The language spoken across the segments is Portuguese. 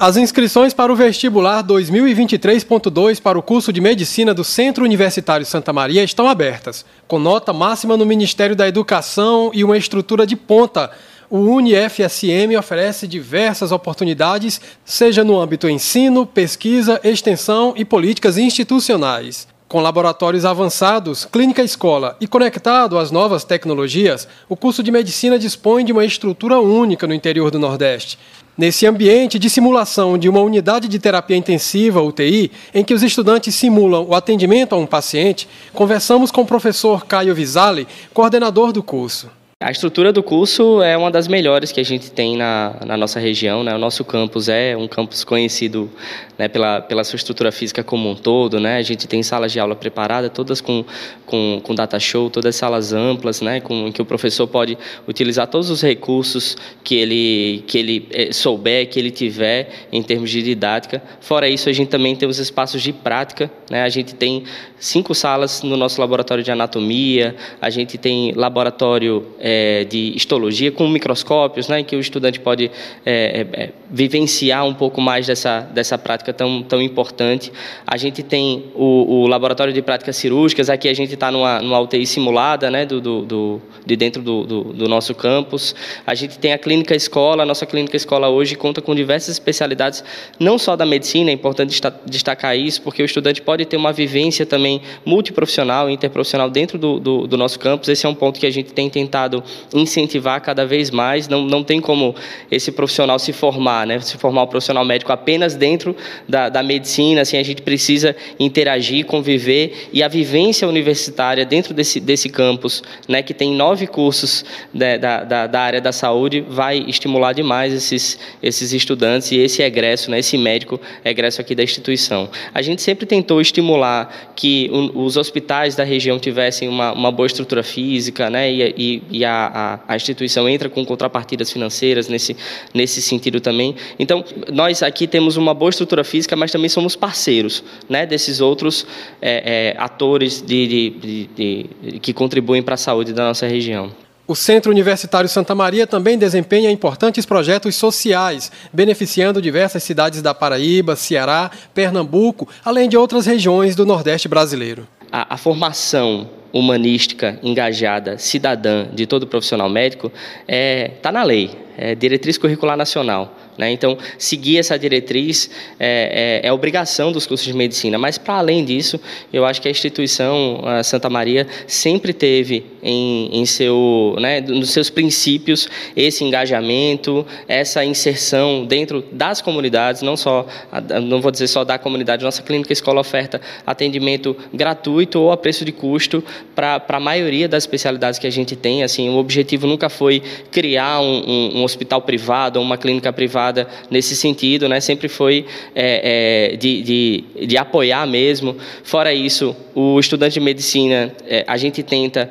As inscrições para o vestibular 2023.2 para o curso de Medicina do Centro Universitário Santa Maria estão abertas, com nota máxima no Ministério da Educação e uma estrutura de ponta. O UniFSM oferece diversas oportunidades, seja no âmbito ensino, pesquisa, extensão e políticas institucionais. Com laboratórios avançados, clínica escola e conectado às novas tecnologias, o curso de medicina dispõe de uma estrutura única no interior do Nordeste. Nesse ambiente de simulação de uma unidade de terapia intensiva, UTI, em que os estudantes simulam o atendimento a um paciente, conversamos com o professor Caio Visali, coordenador do curso. A estrutura do curso é uma das melhores que a gente tem na, na nossa região. Né? O nosso campus é um campus conhecido né, pela, pela sua estrutura física como um todo. Né? A gente tem salas de aula preparadas, todas com, com, com data show, todas salas amplas, né, com que o professor pode utilizar todos os recursos que ele, que ele eh, souber, que ele tiver em termos de didática. Fora isso, a gente também tem os espaços de prática. Né? A gente tem cinco salas no nosso laboratório de anatomia, a gente tem laboratório é, de histologia com microscópios, né, em que o estudante pode é, é, é, vivenciar um pouco mais dessa, dessa prática tão, tão importante. A gente tem o, o laboratório de práticas cirúrgicas, aqui a gente está numa, numa UTI simulada né, do, do, do de dentro do, do, do, nosso campus. A gente tem a clínica escola, a nossa clínica escola hoje conta com diversas especialidades, não só da medicina, é importante destacar isso, porque o estudante pode ter uma vivência também multiprofissional, interprofissional dentro do, do, do nosso campus. Esse é um ponto que a gente tem tentado tentado incentivar cada vez mais. Não, não tem como esse profissional se formar, né? se formar um profissional médico apenas dentro da, da medicina. Assim, a gente precisa interagir, conviver e a vivência universitária dentro desse, desse campus, né, que tem nove cursos né, da, da, da área da saúde, vai estimular demais esses, esses estudantes e esse egresso, né, esse médico egresso aqui da instituição. A gente sempre tentou estimular que os hospitais da região tivessem uma, uma boa estrutura física, né, e, e, e a, a, a, instituição entra com contrapartidas financeiras nesse, nesse sentido também. Então, nós aqui temos uma boa estrutura física, mas também somos parceiros né, desses outros é, é, atores de, de, de, que contribuem para a saúde da nossa região. O Centro Universitário Santa Maria também desempenha importantes projetos sociais, beneficiando diversas cidades da Paraíba, Ceará, Pernambuco, além de outras regiões do Nordeste brasileiro. A, a formação humanística, engajada, cidadã de todo profissional médico está é, tá na lei, é diretriz curricular nacional. Né? Então, seguir essa diretriz é, é, é, obrigação dos cursos de medicina. Mas, para além disso, eu acho que a instituição a Santa Maria sempre teve em, em seu, né, nos seus princípios esse engajamento, essa inserção dentro das comunidades, não só, não vou dizer só da comunidade, nossa clínica escola oferta atendimento gratuito ou a preço de custo para a maioria das especialidades que a gente tem. Assim, o objetivo nunca foi criar um, um, um hospital privado uma clínica privada nesse sentido, né? sempre foi é, é, de, de, de, apoiar mesmo. Fora isso, o estudante de medicina, é, a gente tenta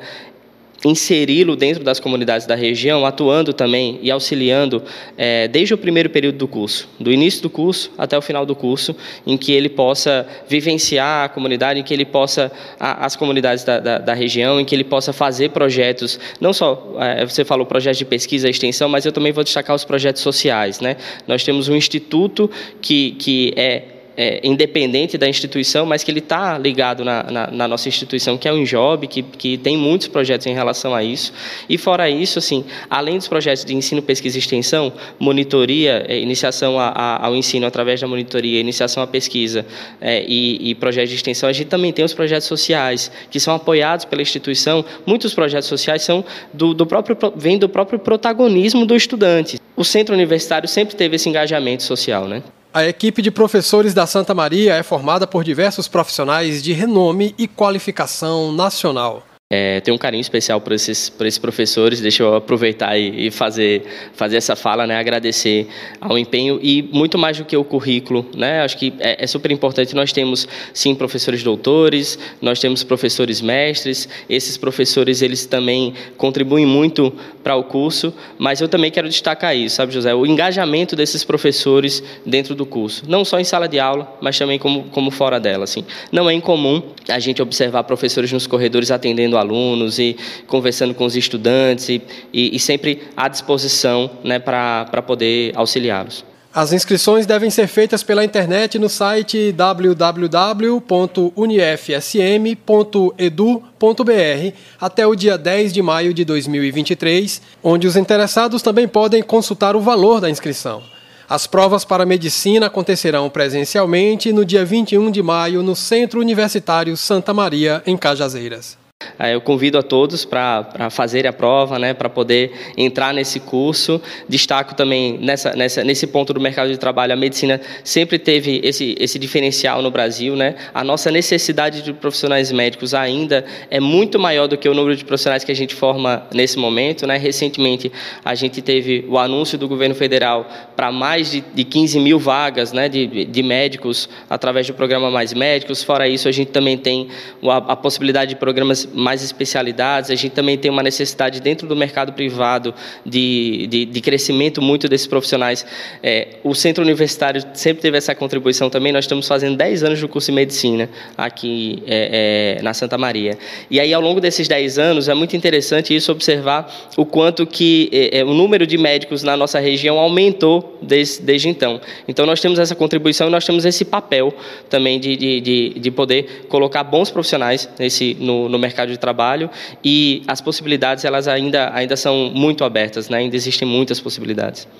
inseri-lo dentro das comunidades da região, atuando também e auxiliando é, desde o primeiro período do curso, do início do curso até o final do curso, em que ele possa vivenciar a comunidade, em que ele possa a, as comunidades da, da, da, região, em que ele possa fazer projetos, não só é, você falou projetos de pesquisa e extensão, mas eu também vou destacar os projetos sociais, né? Nós temos um instituto que que é é, independente da instituição, mas que ele está ligado na, na, na, nossa instituição, que é o Injob, que, que tem muitos projetos em relação a isso. E fora isso, assim, além dos projetos de ensino, pesquisa e extensão, monitoria, é, iniciação a, a, ao ensino através da monitoria, iniciação à pesquisa é, e, e projetos de extensão, a gente também tem os projetos sociais, que são apoiados pela instituição. Muitos projetos sociais são do, do próprio, vêm do próprio protagonismo do estudante. O centro universitário sempre teve esse engajamento social, né? A equipe de professores da Santa Maria é formada por diversos profissionais de renome e qualificação nacional. É, tenho um carinho especial por esses, esses professores. Deixa eu aproveitar e, e, fazer, fazer essa fala, né? agradecer ao empenho e muito mais do que o currículo. Né? Acho que é, é, super importante. Nós temos, sim, professores doutores, nós temos professores mestres. Esses professores eles também contribuem muito para o curso, mas eu também quero destacar isso, sabe, José? O engajamento desses professores dentro do curso. Não só em sala de aula, mas também como, como fora dela. Assim. Não é incomum a gente observar professores nos corredores atendendo alunos e conversando com os estudantes e, e, e sempre à disposição né, para poder auxiliá-los. As inscrições devem ser feitas pela internet no site www.unifsm.edu.br até o dia 10 de maio de 2023, onde os interessados também podem consultar o valor da inscrição. As provas para medicina acontecerão presencialmente no dia 21 de maio no Centro Universitário Santa Maria, em Cajazeiras. Eu convido a todos para fazer a prova, né, para poder entrar nesse curso. Destaco também nessa, nessa, nesse ponto do mercado de trabalho, a medicina sempre teve esse, esse diferencial no Brasil. Né? A nossa necessidade de profissionais médicos ainda é muito maior do que o número de profissionais que a gente forma nesse momento. Né? Recentemente, a gente teve o anúncio do governo federal para mais de, de 15 mil vagas né, de, de médicos através do programa Mais Médicos. Fora isso, a gente também tem a, a possibilidade de programas mais especialidades. A gente também tem uma necessidade dentro do mercado privado de, de, de crescimento muito desses profissionais. É, o centro universitário sempre teve essa contribuição também. Nós estamos fazendo 10 anos do curso de medicina aqui é, é, na Santa Maria. E aí, ao longo desses 10 anos, é muito interessante isso observar o quanto que é, é, o número de médicos na nossa região aumentou desde, desde então. Então, nós temos essa contribuição e nós temos esse papel também de, de, de, de poder colocar bons profissionais nesse, no, no mercado mercado de trabalho e as possibilidades elas ainda, ainda são muito abertas, né? ainda existem muitas possibilidades.